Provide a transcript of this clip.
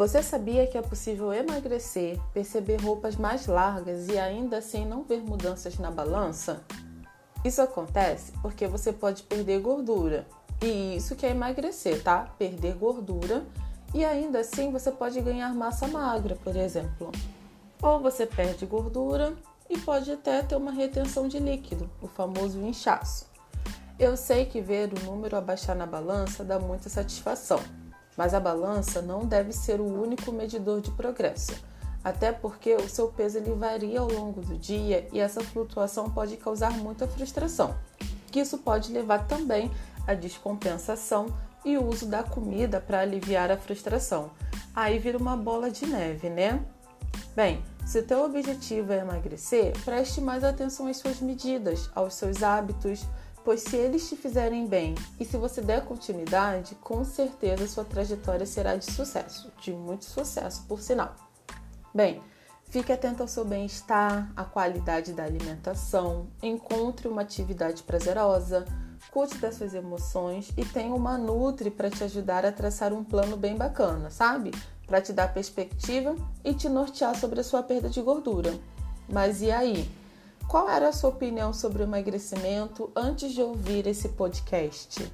Você sabia que é possível emagrecer, perceber roupas mais largas e ainda assim não ver mudanças na balança? Isso acontece porque você pode perder gordura. E isso que é emagrecer, tá? Perder gordura e ainda assim você pode ganhar massa magra, por exemplo. Ou você perde gordura e pode até ter uma retenção de líquido, o famoso inchaço. Eu sei que ver o número abaixar na balança dá muita satisfação mas a balança não deve ser o único medidor de progresso, até porque o seu peso ele varia ao longo do dia e essa flutuação pode causar muita frustração, que isso pode levar também à descompensação e o uso da comida para aliviar a frustração. Aí vira uma bola de neve, né? Bem, se teu objetivo é emagrecer, preste mais atenção às suas medidas, aos seus hábitos, pois se eles te fizerem bem e se você der continuidade, com certeza sua trajetória será de sucesso, de muito sucesso, por sinal. Bem, fique atento ao seu bem-estar, à qualidade da alimentação, encontre uma atividade prazerosa, cuide das suas emoções e tenha uma Nutri para te ajudar a traçar um plano bem bacana, sabe? Para te dar perspectiva e te nortear sobre a sua perda de gordura. Mas e aí? Qual era a sua opinião sobre o emagrecimento antes de ouvir esse podcast?